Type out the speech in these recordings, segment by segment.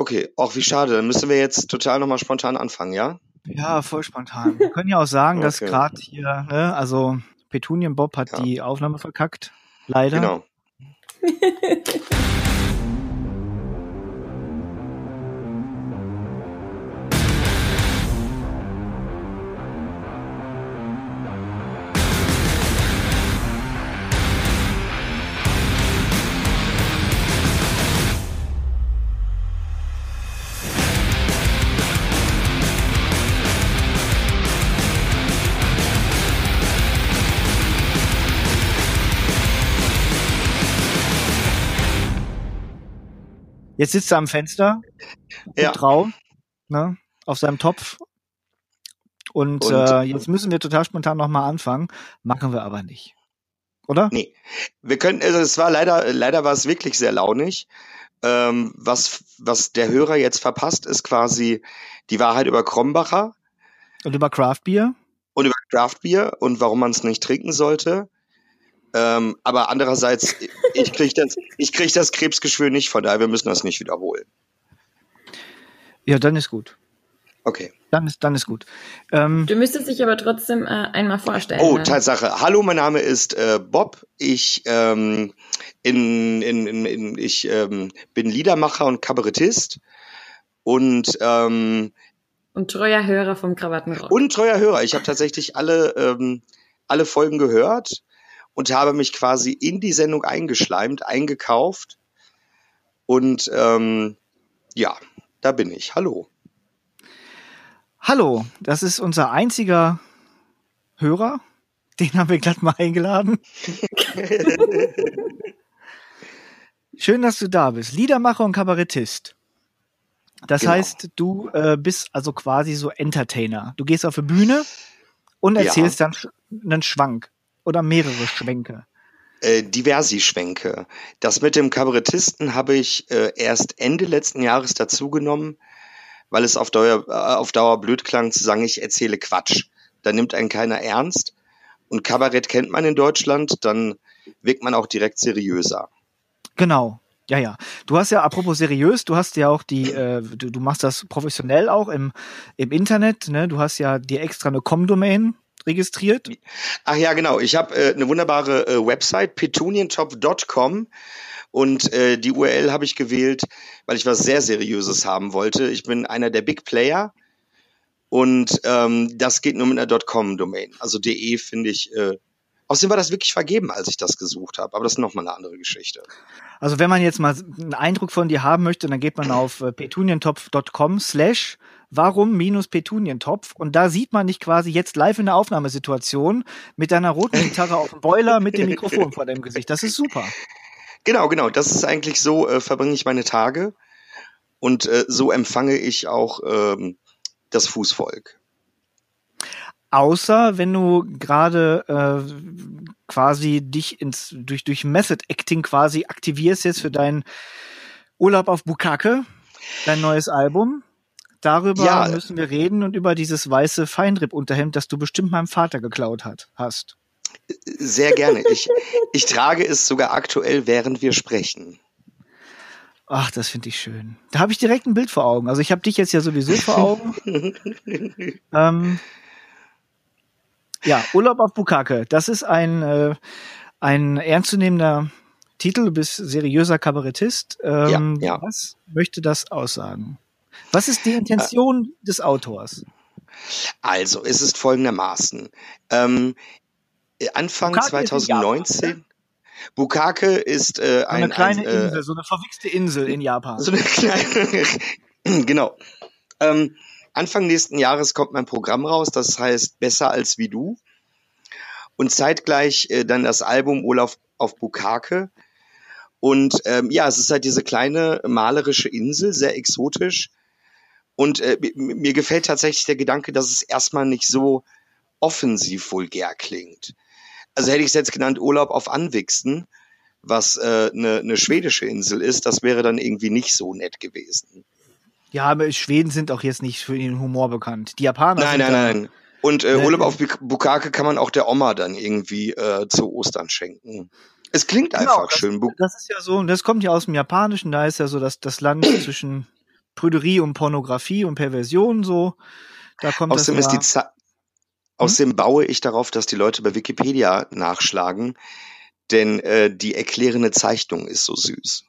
Okay, auch wie schade. Dann müssen wir jetzt total nochmal spontan anfangen, ja? Ja, voll spontan. Wir können ja auch sagen, okay. dass gerade hier, ne, also Petunien Bob hat ja. die Aufnahme verkackt. Leider. Genau. Jetzt sitzt er am Fenster, ja. drauf, ne, auf seinem Topf. Und, und äh, jetzt müssen wir total spontan nochmal anfangen. Machen wir aber nicht. Oder? Nee. Wir können, also es war leider, leider war es wirklich sehr launig. Ähm, was, was der Hörer jetzt verpasst, ist quasi die Wahrheit über Krombacher. Und über Craftbier. Und über Craftbier und warum man es nicht trinken sollte. Ähm, aber andererseits, ich kriege das, ich krieg das Krebsgeschwür nicht, von daher wir müssen das nicht wiederholen. Ja, dann ist gut. Okay. Dann ist, dann ist gut. Ähm, du müsstest dich aber trotzdem äh, einmal vorstellen. Oh, ne? Tatsache. Hallo, mein Name ist äh, Bob. Ich, ähm, in, in, in, in, ich ähm, bin Liedermacher und Kabarettist. Und, ähm, und treuer Hörer vom Krawattenrock. Und treuer Hörer. Ich habe tatsächlich alle, ähm, alle Folgen gehört und habe mich quasi in die Sendung eingeschleimt, eingekauft. Und ähm, ja, da bin ich. Hallo. Hallo, das ist unser einziger Hörer. Den haben wir glatt mal eingeladen. Schön, dass du da bist. Liedermacher und Kabarettist. Das genau. heißt, du äh, bist also quasi so Entertainer. Du gehst auf die Bühne und erzählst ja. dann einen Schwank oder mehrere Schwenke? Äh, diversi Schwenke. Das mit dem Kabarettisten habe ich äh, erst Ende letzten Jahres dazugenommen, weil es auf Dauer, äh, auf Dauer blöd klang zu sagen, ich erzähle Quatsch. Da nimmt einen keiner ernst. Und Kabarett kennt man in Deutschland, dann wirkt man auch direkt seriöser. Genau. Ja, ja. Du hast ja, apropos seriös, du hast ja auch die, äh, du, du machst das professionell auch im, im Internet, ne? Du hast ja dir extra eine Com-Domain registriert? Ach ja, genau. Ich habe äh, eine wunderbare äh, Website, petunientop.com. Und äh, die URL habe ich gewählt, weil ich was sehr Seriöses haben wollte. Ich bin einer der Big Player und ähm, das geht nur mit einer .com-Domain. Also de finde ich. Äh, außerdem war das wirklich vergeben, als ich das gesucht habe. Aber das ist nochmal eine andere Geschichte. Also wenn man jetzt mal einen Eindruck von dir haben möchte, dann geht man auf äh, petunientopf.com slash warum minus Petunientopf und da sieht man dich quasi jetzt live in der Aufnahmesituation mit deiner roten Gitarre auf dem Boiler mit dem Mikrofon vor deinem Gesicht. Das ist super. Genau, genau. Das ist eigentlich so, äh, verbringe ich meine Tage und äh, so empfange ich auch ähm, das Fußvolk. Außer wenn du gerade äh, quasi dich ins durch durch Method Acting quasi aktivierst jetzt für deinen Urlaub auf Bukake, dein neues Album. Darüber ja. müssen wir reden und über dieses weiße Feinripp-Unterhemd, das du bestimmt meinem Vater geklaut hat, hast. Sehr gerne. Ich, ich trage es sogar aktuell, während wir sprechen. Ach, das finde ich schön. Da habe ich direkt ein Bild vor Augen. Also ich habe dich jetzt ja sowieso vor Augen. ähm, ja, Urlaub auf Bukake. Das ist ein, äh, ein ernstzunehmender Titel. Du bist seriöser Kabarettist. Ähm, ja, ja. Was möchte das aussagen? Was ist die Intention äh, des Autors? Also, es ist folgendermaßen. Ähm, Anfang Bukake 2019. Japan, Bukake ist äh, ein, eine kleine ein, äh, Insel, so eine verwichste Insel in Japan. So eine kleine, genau. Ähm, Anfang nächsten Jahres kommt mein Programm raus, das heißt Besser als wie du. Und zeitgleich äh, dann das Album Olaf auf Bukake. Und ähm, ja, es ist halt diese kleine malerische Insel, sehr exotisch. Und äh, mir gefällt tatsächlich der Gedanke, dass es erstmal nicht so offensiv vulgär klingt. Also hätte ich es jetzt genannt Urlaub auf Anwixen, was eine äh, ne schwedische Insel ist, das wäre dann irgendwie nicht so nett gewesen. Ja, aber Schweden sind auch jetzt nicht für ihren Humor bekannt. Die Japaner Nein, nein, nein. Und äh, Urlaub auf Bukake kann man auch der Oma dann irgendwie äh, zu Ostern schenken. Es klingt genau, einfach das, schön. Das ist ja so, das kommt ja aus dem Japanischen, da ist ja so das, das Land zwischen Prüderie und Pornografie und Perversion so. Da kommt Außerdem das ist die Za Außerdem baue ich darauf, dass die Leute bei Wikipedia nachschlagen, denn äh, die erklärende Zeichnung ist so süß.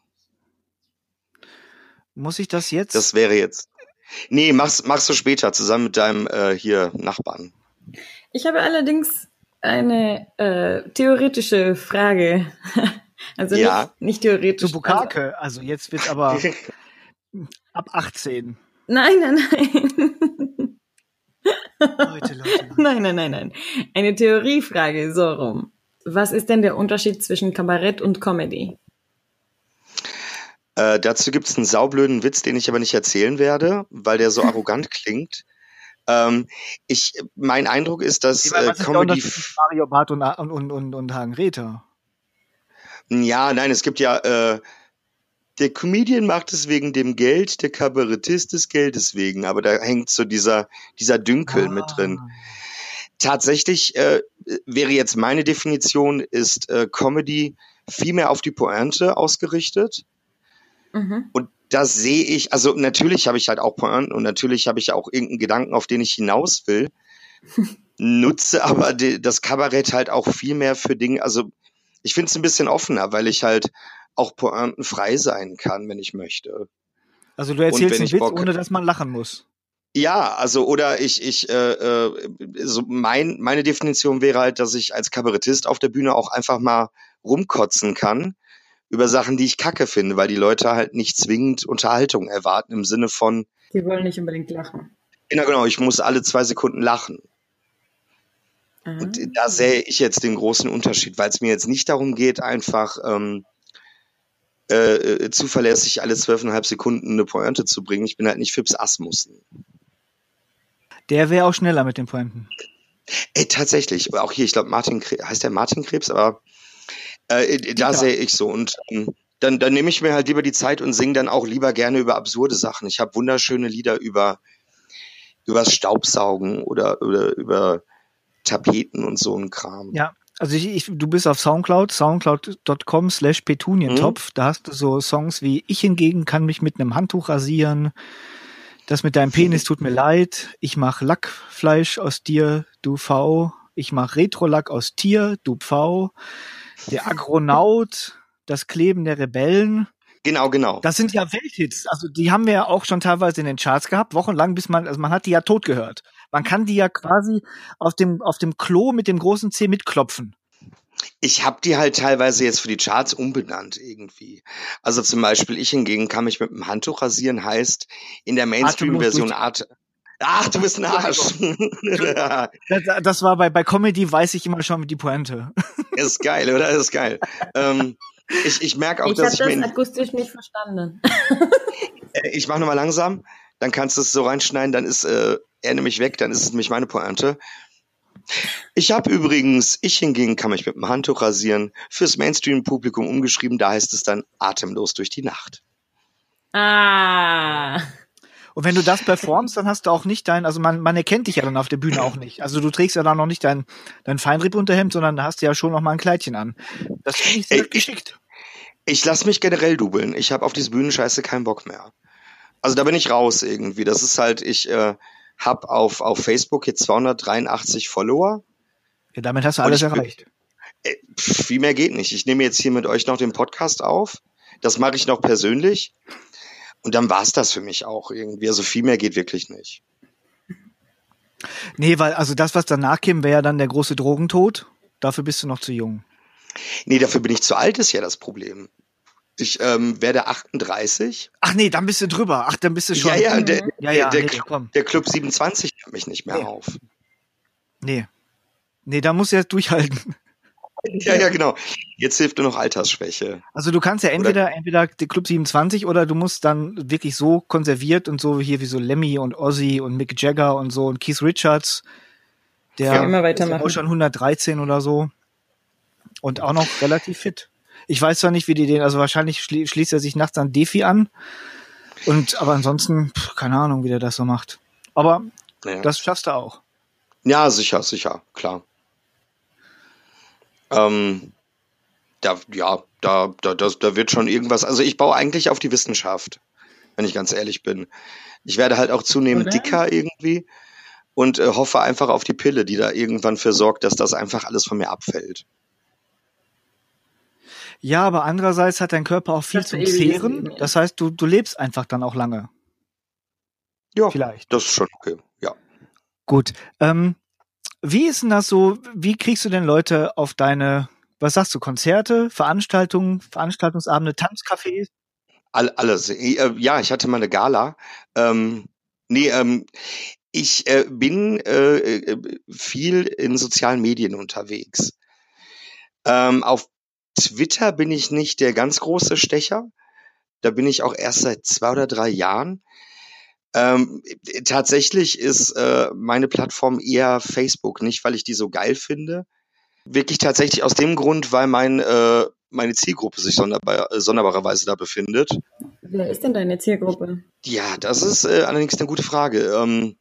Muss ich das jetzt? Das wäre jetzt. Nee, mach's, machst du später zusammen mit deinem äh, hier Nachbarn. Ich habe allerdings eine äh, theoretische Frage. Also Ja. nicht, nicht theoretisch. zu Bukake. Also jetzt wird aber ab 18. Also, nein, nein, nein. Leute, Leute, Leute. Nein, nein, nein, nein. Eine Theoriefrage, so rum. Was ist denn der Unterschied zwischen Kabarett und Comedy? Äh, dazu gibt's einen saublöden Witz, den ich aber nicht erzählen werde, weil der so arrogant klingt. Ähm, ich, mein Eindruck ist, dass Ich meine, äh, was ist der Comedy. Unterschied zwischen Mario Barth und, und, und, und, Hagen Räther? Ja, nein, es gibt ja, äh, der Comedian macht es wegen dem Geld, der Kabarettist des Geldes wegen, aber da hängt so dieser, dieser Dünkel mit drin. Ah. Tatsächlich äh, wäre jetzt meine Definition, ist äh, Comedy viel mehr auf die Pointe ausgerichtet. Mhm. Und da sehe ich, also natürlich habe ich halt auch Pointen und natürlich habe ich auch irgendeinen Gedanken, auf den ich hinaus will. Nutze aber die, das Kabarett halt auch viel mehr für Dinge, also ich finde es ein bisschen offener, weil ich halt auch pointenfrei sein kann, wenn ich möchte. Also du erzählst einen Witz, Bock- ohne dass man lachen muss. Ja, also oder ich, ich, äh, äh, so mein, meine Definition wäre halt, dass ich als Kabarettist auf der Bühne auch einfach mal rumkotzen kann über Sachen, die ich kacke finde, weil die Leute halt nicht zwingend Unterhaltung erwarten im Sinne von, Die wollen nicht unbedingt lachen. genau, genau, ich muss alle zwei Sekunden lachen. Aha. Und da sehe ich jetzt den großen Unterschied, weil es mir jetzt nicht darum geht, einfach ähm, äh, äh, zuverlässig alle zwölfeinhalb Sekunden eine Pointe zu bringen. Ich bin halt nicht Fips Asmussen. Der wäre auch schneller mit den Pointen. Ey, tatsächlich. Auch hier, ich glaube, Martin Krebs, heißt der Martin Krebs, aber äh, da Ja. sehe ich so. Und ähm, dann, dann nehme ich mir halt lieber die Zeit und singe dann auch lieber gerne über absurde Sachen. Ich habe wunderschöne Lieder über übers Staubsaugen oder, oder über Tapeten und so ein Kram. Ja, also ich, ich, du bist auf Soundcloud, soundcloud.com slash petunientopf. Mhm. Da hast du so Songs wie Ich hingegen kann mich mit einem Handtuch rasieren. Das mit deinem Penis tut mir leid. Ich mach Lackfleisch aus dir, du V. Ich mach Retrolack aus Tier, du Pfau. Der Agronaut, das Kleben der Rebellen. Genau, genau. Das sind ja Welthits. Also die haben wir ja auch schon teilweise in den Charts gehabt, wochenlang, bis man, also man hat die ja tot gehört. Man kann die ja quasi auf dem, auf dem Klo mit dem großen C mitklopfen. Ich habe die halt teilweise jetzt für die Charts umbenannt irgendwie. Also zum Beispiel, ich hingegen kann mich mit einem Handtuch rasieren, heißt in der Mainstream-Version Art. Ach, du bist ein Arsch. Das, das war bei, bei Comedy, weiß ich immer schon die Pointe. ist geil, oder? Ist geil. Ähm, ich ich merke auch, ich habe dass das ich mir. akustisch nicht verstanden. Äh, ich mache nochmal langsam, dann kannst du es so reinschneiden, dann ist äh, er nämlich weg, dann ist es nämlich meine Pointe. Ich habe übrigens, ich hingegen kann mich mit dem Handtuch rasieren, fürs Mainstream-Publikum umgeschrieben, da heißt es dann atemlos durch die Nacht. Ah. Und wenn du das performst, dann hast du auch nicht dein, also man, man erkennt dich ja dann auf der Bühne auch nicht. Also du trägst ja dann noch nicht dein, dein Feinripp-Unterhemd, sondern da hast du ja schon noch mal ein Kleidchen an. Das finde ich sehr Ey, ich- geschickt. Ich lasse mich generell dubeln. Ich habe auf diese Bühnenscheiße keinen Bock mehr. Also da bin ich raus irgendwie. Das ist halt, ich äh, habe auf, auf Facebook jetzt 283 Follower. Ja, damit hast du alles ich bin- erreicht. Äh, viel mehr geht nicht. Ich nehme jetzt hier mit euch noch den Podcast auf. Das mache ich noch persönlich. Und dann war's das für mich auch irgendwie. Also viel mehr geht wirklich nicht. Nee, weil, also das, was danach käme, wäre ja dann der große Drogentod. Dafür bist du noch zu jung. Nee, dafür bin ich zu alt, ist ja das Problem. Ich ähm, werde 38. Ach nee, dann bist du drüber. Ach, dann bist du schon. Ja, ja, der, ja, ja der, nee, Club, der Club 27 nimmt mich nicht mehr Nee. auf. Nee. Nee, da musst du jetzt durchhalten. Ja, ja, genau. Jetzt hilft nur noch Altersschwäche. Also du kannst ja entweder, entweder der Club 27 oder du musst dann wirklich so konserviert und so hier wie so Lemmy und Ozzy und Mick Jagger und so und Keith Richards. Der Ja, immer ist weitermachen. auch schon 113 oder so. Und auch noch relativ fit. Ich weiß zwar nicht, wie die den, also wahrscheinlich schli schließt er sich nachts an Defi an. Und, aber ansonsten, pff, keine Ahnung, wie der das so macht. Aber Ja. das schaffst du auch. Ja, sicher, sicher, klar. Ähm, da, ja, da, da, das, da wird schon irgendwas. Also ich baue eigentlich auf die Wissenschaft. wenn ich ganz ehrlich bin. Ich werde halt auch zunehmend Oder? dicker irgendwie und äh, hoffe einfach auf die Pille, die da irgendwann für sorgt, dass das einfach alles von mir abfällt. Ja, aber andererseits hat dein Körper auch viel Das zum ewiges Zehren. Das heißt, du, du lebst einfach dann auch lange. Ja, Vielleicht. das ist schon okay. Ja. Gut. Ähm, wie ist denn das so? Wie kriegst du denn Leute auf deine, was sagst du, Konzerte, Veranstaltungen, Veranstaltungsabende, Tanzcafés? All, alles. Äh, Ja, ich hatte mal eine Gala. Ähm, nee, ähm, ich äh, bin äh, äh, viel in sozialen Medien unterwegs. Ähm, auf Twitter bin ich nicht der ganz große Stecher. Da bin ich auch erst seit zwei oder drei Jahren. Ähm, tatsächlich ist äh, meine Plattform eher Facebook, nicht weil ich die so geil finde. Wirklich tatsächlich aus dem Grund, weil mein, äh, meine Zielgruppe sich sonderbar, äh, sonderbarerweise da befindet. Wer ist denn deine Zielgruppe? Ja, das ist äh, allerdings eine gute Frage. Ähm,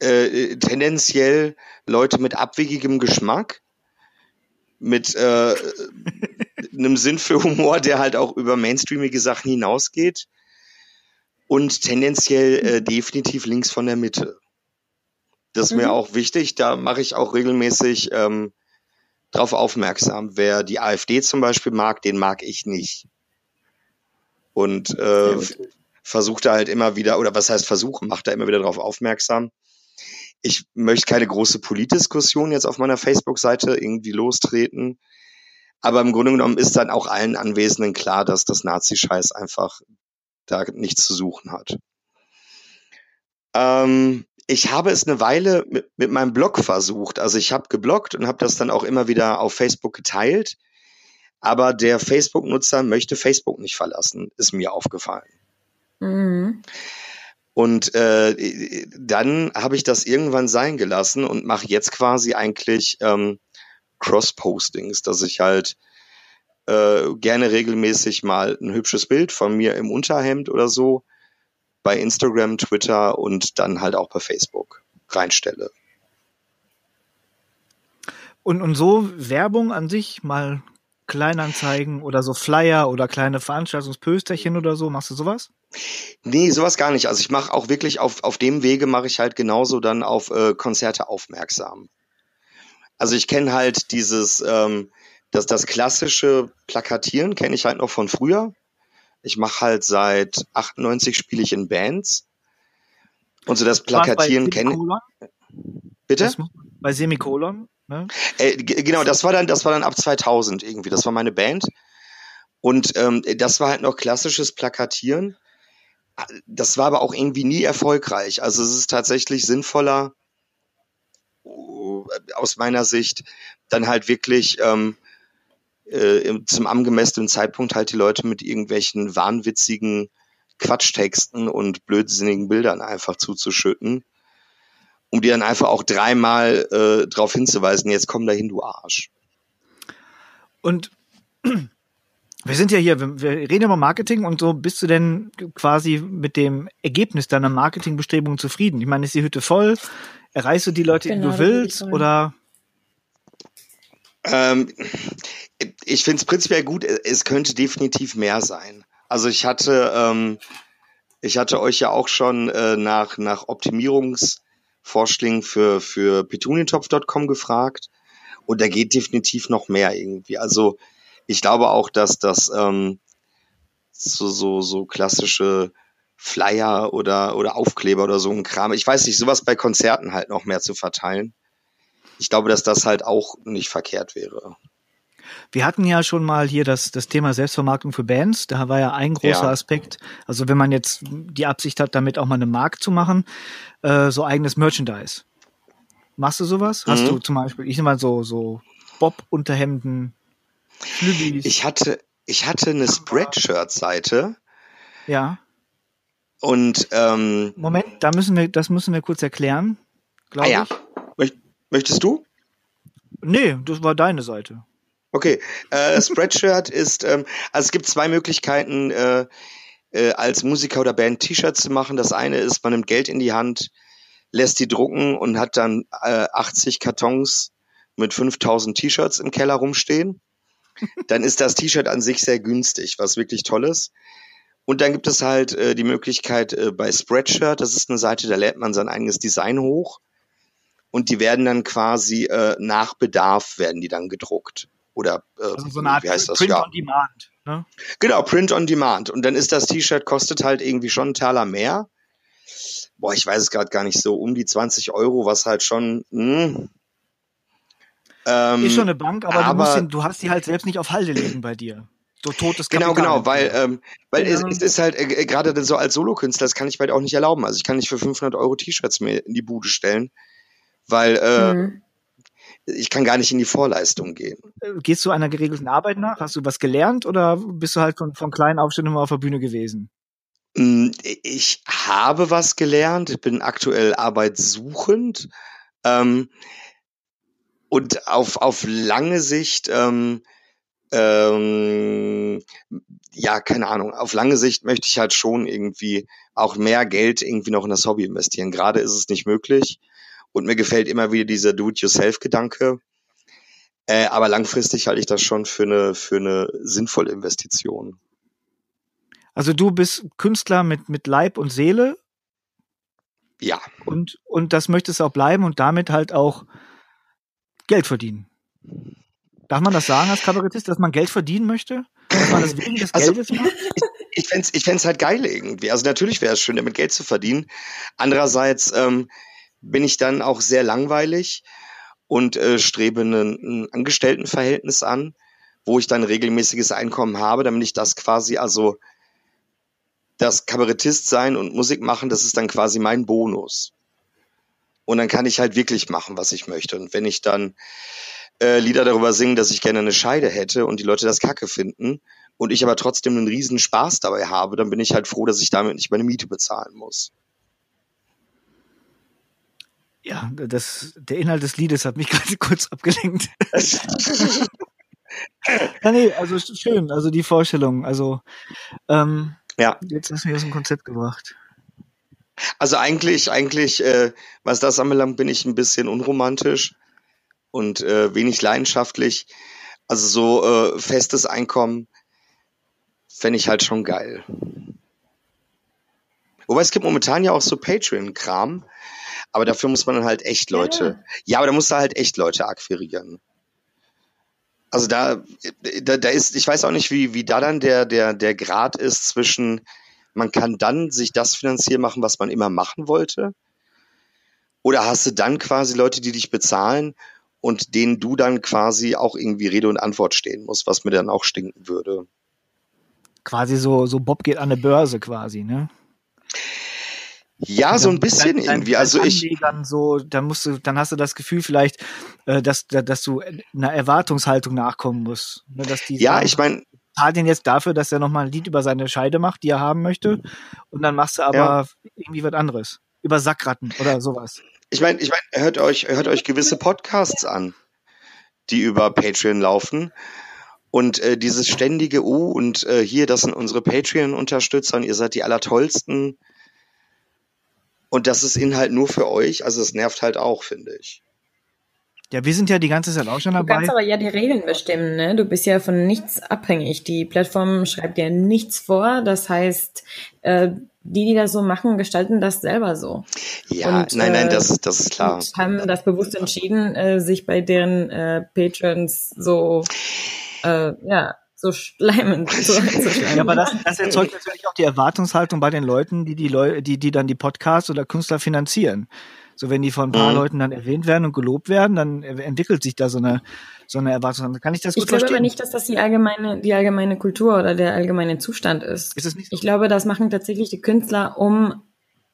äh, tendenziell Leute mit abwegigem Geschmack, mit äh, einem Sinn für Humor, der halt auch über mainstreamige Sachen hinausgeht und tendenziell äh, definitiv links von der Mitte. Das ist mir Mhm. auch wichtig. Da mache ich auch regelmäßig ähm, drauf aufmerksam. Wer die AfD zum Beispiel mag, den mag ich nicht. Und äh, versucht da halt immer wieder, oder was heißt versuchen, macht da immer wieder darauf aufmerksam. Ich möchte keine große Politdiskussion jetzt auf meiner Facebook-Seite irgendwie lostreten. Aber im Grunde genommen ist dann auch allen Anwesenden klar, dass das Nazi-Scheiß einfach da nichts zu suchen hat. Ähm, ich habe es eine Weile mit, mit meinem Blog versucht. Also ich habe gebloggt und habe das dann auch immer wieder auf Facebook geteilt. Aber der Facebook-Nutzer möchte Facebook nicht verlassen, ist mir aufgefallen. Mhm. Und äh, dann habe ich das irgendwann sein gelassen und mache jetzt quasi eigentlich ähm, Cross-Postings, dass ich halt äh, gerne regelmäßig mal ein hübsches Bild von mir im Unterhemd oder so bei Instagram, Twitter und dann halt auch bei Facebook reinstelle. Und, und so Werbung an sich, mal Kleinanzeigen oder so Flyer oder kleine Veranstaltungspösterchen oder so, machst du sowas? Nee, sowas gar nicht. Also ich mache auch wirklich auf, auf dem Wege mache ich halt genauso dann auf äh, Konzerte aufmerksam. Also ich kenne halt dieses, ähm, das, das klassische Plakatieren kenne ich halt noch von früher. Ich mache halt seit 98 spiele ich in Bands. Und so das Plakatieren kenne Semikolon? Bitte? Bei Semikolon, ne? Äh, genau, das war dann, das war dann ab 2000 irgendwie. Das war meine Band. Und ähm, das war halt noch klassisches Plakatieren. Das war aber auch irgendwie nie erfolgreich. Also es ist tatsächlich sinnvoller, uh, aus meiner Sicht, dann halt wirklich ähm, äh, zum angemessenen Zeitpunkt halt die Leute mit irgendwelchen wahnwitzigen Quatschtexten und blödsinnigen Bildern einfach zuzuschütten, um die dann einfach auch dreimal äh, darauf hinzuweisen, jetzt komm dahin, du Arsch. Und wir sind ja hier, wir reden über Marketing und so, bist du denn quasi mit dem Ergebnis deiner Marketingbestrebungen zufrieden? Ich meine, ist die Hütte voll? Erreichst du die Leute, Genau, die du ich willst? Oder Ähm, ich finde es prinzipiell gut, es könnte definitiv mehr sein. Also ich hatte, ähm, ich hatte euch ja auch schon äh, nach, nach Optimierungsvorschlägen für, für petunitopf.com gefragt und da geht definitiv noch mehr irgendwie. Also ich glaube auch, dass das ähm, so, so, so klassische Flyer oder, oder Aufkleber oder so ein Kram, ich weiß nicht, sowas bei Konzerten halt noch mehr zu verteilen. Ich glaube, dass das halt auch nicht verkehrt wäre. Wir hatten ja schon mal hier das, das Thema Selbstvermarktung für Bands. Da war ja ein großer Ja. Aspekt. Also wenn man jetzt die Absicht hat, damit auch mal eine Marke zu machen, äh, so eigenes Merchandise. Machst du sowas? Hast Mhm. du zum Beispiel, ich nehme mal so, so Bob-Unterhemden, Flügis. Ich hatte, ich hatte eine Spreadshirt-Seite ja. und ähm, Moment, da müssen wir, das müssen wir kurz erklären, ah glaube ja. ich. Möcht- Möchtest du? Nee, das war deine Seite. Okay, äh, Spreadshirt ist, ähm, also es gibt zwei Möglichkeiten, äh, äh, als Musiker oder Band T-Shirts zu machen. Das eine ist, man nimmt Geld in die Hand, lässt die drucken und hat dann äh, 80 Kartons mit 5000 T-Shirts im Keller rumstehen. Dann ist das T-Shirt an sich sehr günstig, was wirklich toll ist. Und dann gibt es halt äh, die Möglichkeit äh, bei Spreadshirt, das ist eine Seite, da lädt man sein eigenes Design hoch und die werden dann quasi äh, nach Bedarf werden die dann gedruckt. Oder äh, Also so eine Art wie heißt das? Print Ja. on Demand. Ne? Genau, Print on Demand. Und dann ist das T-Shirt, kostet halt irgendwie schon einen Taler mehr. Boah, ich weiß es gerade gar nicht so, um die 20 Euro, was halt schon. Mh. Ähm, Ist schon eine Bank, aber, du, aber- musst den, du hast die halt selbst nicht auf Halde legen bei dir. So totes Genau, Kapital. genau, weil, ähm, weil Genau. es, es ist halt äh, gerade so als Solokünstler, das kann ich halt auch nicht erlauben. Also ich kann nicht für 500 Euro T-Shirts mir in die Bude stellen, weil äh, Mhm. Ich kann gar nicht in die Vorleistung gehen. Äh, Gehst du einer geregelten Arbeit nach? Hast du was gelernt oder bist du halt von, von kleinen Aufständen immer auf der Bühne gewesen? Mm, Ich habe was gelernt, ich bin aktuell arbeitssuchend ähm, und auf, auf lange Sicht, ähm, ähm, ja, keine Ahnung, auf lange Sicht möchte ich halt schon irgendwie auch mehr Geld irgendwie noch in das Hobby investieren. Gerade ist es nicht möglich und mir gefällt immer wieder dieser Do-it-yourself-Gedanke. Äh, aber langfristig halte ich das schon für eine, für eine sinnvolle Investition. Also du bist Künstler mit, mit Leib und Seele Ja. und, und das möchtest du auch bleiben und damit halt auch Geld verdienen. Darf man das sagen als Kabarettist, dass man Geld verdienen möchte? Dass man das wegen des Also- Geldes macht? ich ich fänd's halt geil irgendwie. Also natürlich wäre es schön, damit Geld zu verdienen. Andererseits ähm, bin ich dann auch sehr langweilig und äh, strebe ein, ein Angestelltenverhältnis an, wo ich dann regelmäßiges Einkommen habe, damit ich das quasi, also das Kabarettist sein und Musik machen, das ist dann quasi mein Bonus. Und dann kann ich halt wirklich machen, was ich möchte. Und wenn ich dann äh, Lieder darüber singe, dass ich gerne eine Scheide hätte und die Leute das kacke finden, und ich aber trotzdem einen riesen Spaß dabei habe, dann bin ich halt froh, dass ich damit nicht meine Miete bezahlen muss. Ja, das, der Inhalt des Liedes hat mich gerade kurz abgelenkt. Ja, nee, also sch- schön, also die Vorstellung. Also ähm, Ja. jetzt hast du mich aus dem Konzept gebracht. Also eigentlich, eigentlich, äh, was das anbelangt, bin ich ein bisschen unromantisch und äh, wenig leidenschaftlich. Also so äh, festes Einkommen fände ich halt schon geil. Wobei es gibt momentan ja auch so Patreon-Kram, aber dafür muss man dann halt echt Leute. Ja, aber da musst du halt echt Leute akquirieren. Also da, da, da ist, ich weiß auch nicht, wie, wie da dann der, der, der Grad ist zwischen, man kann dann sich das finanzieren machen, was man immer machen wollte. Oder hast du dann quasi Leute, die dich bezahlen und denen du dann quasi auch irgendwie Rede und Antwort stehen musst, was mir dann auch stinken würde. Quasi so, so Bob geht an der Börse quasi, ne? Ja, so ein bisschen Dein- dein- irgendwie. Also ich, Anlegern so, dann musst du, dann hast du das Gefühl vielleicht, äh, dass, dass du einer Erwartungshaltung nachkommen musst. Ne, ja, sagen, ich meine, zahl den jetzt dafür, dass er nochmal ein Lied über seine Scheide macht, die er haben möchte. Und dann machst du aber Ja. irgendwie was anderes. Über Sackratten oder sowas. ich meine, ich meine, hört euch, hört euch gewisse Podcasts an, die über Patreon laufen. Und äh, dieses ständige Oh und äh, hier, das sind unsere Patreon-Unterstützer und ihr seid die allertollsten. Und das ist Inhalt nur für euch. Also es nervt halt auch, finde ich. Ja, wir sind ja die ganze Zeit auch schon Du dabei. kannst aber ja die Regeln bestimmen, ne? Du bist ja von nichts abhängig. Die Plattform schreibt dir nichts vor. Das heißt, äh, die, die das so machen, gestalten das selber so. Ja, Und, nein, nein, äh, das, das ist klar. Und haben das bewusst entschieden, äh, sich bei deren äh, Patrons so, äh, ja, so schleimen zu, zu schleimen. Ja, aber das, das erzeugt natürlich auch die Erwartungshaltung bei den Leuten, die die Leute, die, die dann die Podcasts oder Künstler finanzieren. So, wenn die von ein paar Mhm. Leuten dann erwähnt werden und gelobt werden, dann entwickelt sich da so eine, so eine Erwartungshaltung. Kann ich das gut Ich glaube verstehen? aber nicht, dass das die allgemeine, die allgemeine Kultur oder der allgemeine Zustand ist. Ist es nicht so? Ich glaube, das machen tatsächlich die Künstler, um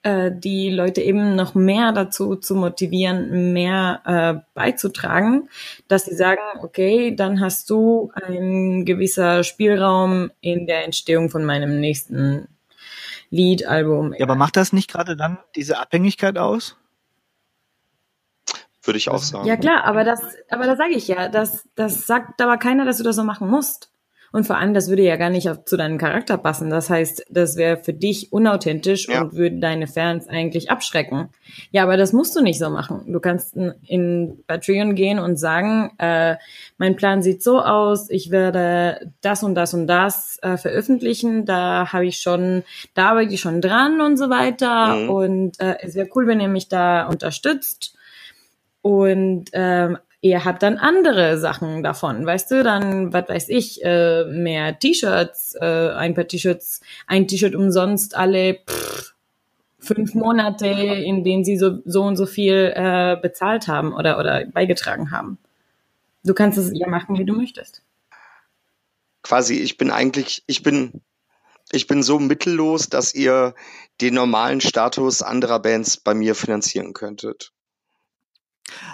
äh, die Leute eben noch mehr dazu zu motivieren, mehr äh, beizutragen, dass sie sagen, okay, dann hast du ein gewisser Spielraum in der Entstehung von meinem nächsten Lied, Album. Ja, aber macht das nicht gerade dann diese Abhängigkeit aus? Würde ich auch sagen. Ja klar, aber das, aber da sage ich ja, das, das sagt aber keiner, dass du das so machen musst. Und vor allem, das würde ja gar nicht auf, zu deinem Charakter passen. Das heißt, das wäre für dich unauthentisch ja. und würde deine Fans eigentlich abschrecken. Ja, aber das musst du nicht so machen. Du kannst in Patreon gehen und sagen, äh, mein Plan sieht so aus, ich werde das und das und das äh, veröffentlichen. Da habe ich schon, da arbeite ich schon dran und so weiter. Mhm. Und äh, es wäre cool, wenn ihr mich da unterstützt. Und ähm, ihr habt dann andere Sachen davon, weißt du, dann, was weiß ich, äh, mehr T-Shirts, äh, ein paar T-Shirts, ein T-Shirt umsonst alle pff, fünf Monate, in denen sie so, so und so viel äh, bezahlt haben oder, oder beigetragen haben. Du kannst es ja machen, wie du möchtest. Quasi, ich bin eigentlich, ich bin, ich bin so mittellos, dass ihr den normalen Status anderer Bands bei mir finanzieren könntet.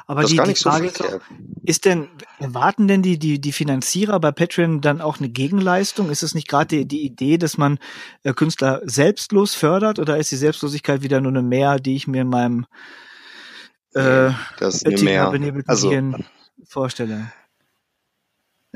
Aber das die, die Frage so ist, ist denn, erwarten denn die, die, die Finanzierer bei Patreon dann auch eine Gegenleistung? Ist es nicht gerade die, die Idee, dass man äh, Künstler selbstlos fördert oder ist die Selbstlosigkeit wieder nur eine Mehr, die ich mir in meinem äh, das ist eine Mehr. Also, vorstelle?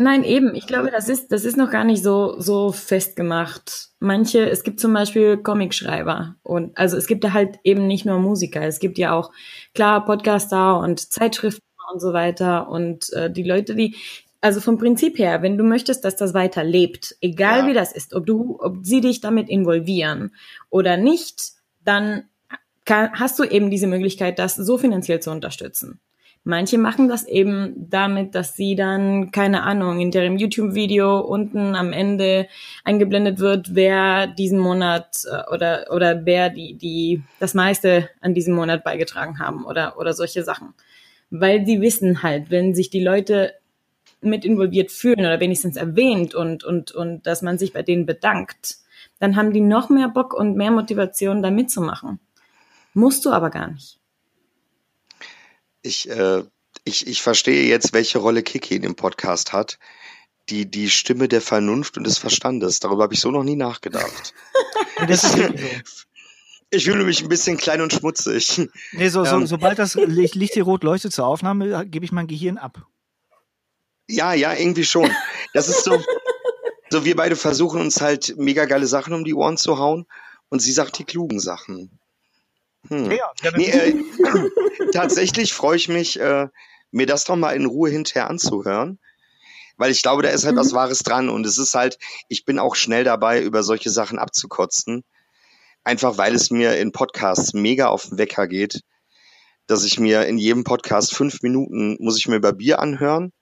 Nein, eben. Ich glaube, das ist, das ist noch gar nicht so, so festgemacht. Manche, es gibt zum Beispiel Comicschreiber und also es gibt da halt eben nicht nur Musiker. Es gibt ja auch, klar, Podcaster und Zeitschriften und so weiter und äh, die Leute, die, also vom Prinzip her, wenn du möchtest, dass das weiter lebt, egal ja. wie das ist, ob du, ob sie dich damit involvieren oder nicht, dann kann, hast du eben diese Möglichkeit, das so finanziell zu unterstützen. Manche machen das eben damit, dass sie dann, keine Ahnung, in deren YouTube-Video unten am Ende eingeblendet wird, wer diesen Monat äh, oder, oder wer die, die das meiste an diesem Monat beigetragen haben oder, oder solche Sachen. Weil die wissen halt, wenn sich die Leute mit involviert fühlen oder wenigstens erwähnt und, und, und dass man sich bei denen bedankt, dann haben die noch mehr Bock und mehr Motivation, da mitzumachen. Musst du aber gar nicht ich, äh, ich, ich verstehe jetzt, welche Rolle Kiki in dem Podcast hat. Die, die Stimme der Vernunft und des Verstandes. Darüber habe ich so noch nie nachgedacht. das ist ich fühle mich ein bisschen klein und schmutzig. Nee, so, so, ähm, sobald das Licht hier rot leuchtet zur Aufnahme, gebe ich mein Gehirn ab. Ja, ja, irgendwie schon. Das ist so, so wir beide versuchen uns halt mega geile Sachen um die Ohren zu hauen und sie sagt die klugen Sachen. Hm. Ja, nee, äh, tatsächlich freue ich mich, äh, mir das doch mal in Ruhe hinterher anzuhören. Weil ich glaube, da ist halt mhm. was Wahres dran. Und es ist halt, ich bin auch schnell dabei, über solche Sachen abzukotzen. Einfach weil es mir in Podcasts mega auf den Wecker geht, dass ich mir in jedem Podcast fünf Minuten muss ich mir über Bier anhören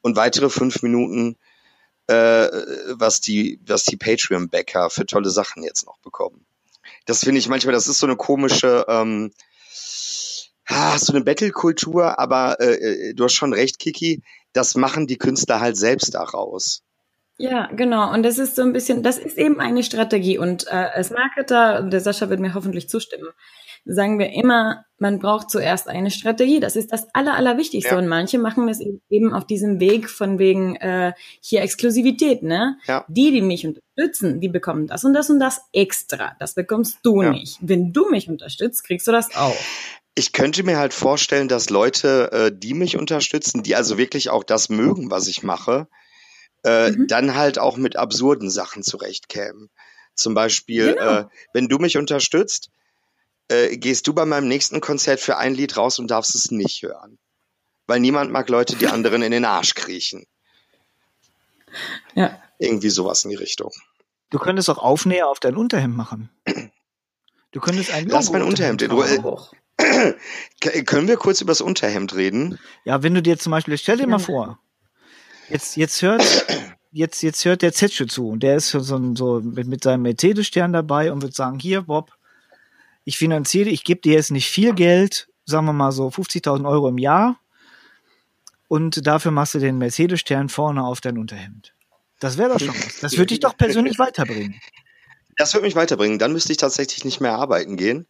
und weitere fünf Minuten, äh, was die, was die Patreon-Bäcker für tolle Sachen jetzt noch bekommen das finde ich manchmal, das ist so eine komische, ähm, ah, so eine Battle-Kultur, aber äh, äh, du hast schon recht, Kiki, das machen die Künstler halt selbst daraus. Ja, genau. Und das ist so ein bisschen, das ist eben eine Strategie. Und äh, als Marketer, der Sascha wird mir hoffentlich zustimmen, sagen wir immer, man braucht zuerst eine Strategie. Das ist das Aller, Allerwichtigste. Ja. Und manche machen das eben auf diesem Weg von wegen äh, hier Exklusivität. Ne? Ja. Die, die mich unterstützen, die bekommen das und das und das extra. Das bekommst du ja. nicht. Wenn du mich unterstützt, kriegst du das auch. Ich könnte mir halt vorstellen, dass Leute, äh, die mich unterstützen, die also wirklich auch das mögen, was ich mache, äh, mhm. dann halt auch mit absurden Sachen zurechtkämen. Zum Beispiel, genau. äh, wenn du mich unterstützt, äh, gehst du bei meinem nächsten Konzert für ein Lied raus und darfst es nicht hören. Weil niemand mag Leute, die anderen in den Arsch kriechen. Ja. Irgendwie sowas in die Richtung. Du könntest auch Aufnäher auf dein Unterhemd machen. Du könntest ein Lass mein Unterhemd. Du, äh, können wir kurz über das Unterhemd reden? Ja, wenn du dir zum Beispiel, stell dir mal vor, jetzt, jetzt hört, jetzt, jetzt hört der Zetsche zu und der ist so, so mit, mit seinem Mercedes-Stern dabei und wird sagen, hier, Bob, ich finanziere, ich gebe dir jetzt nicht viel Geld, sagen wir mal so 50.000 Euro im Jahr und dafür machst du den Mercedes-Stern vorne auf dein Unterhemd. Das wäre doch schon was. Das würde dich doch persönlich weiterbringen. Das würde mich weiterbringen. Dann müsste ich tatsächlich nicht mehr arbeiten gehen.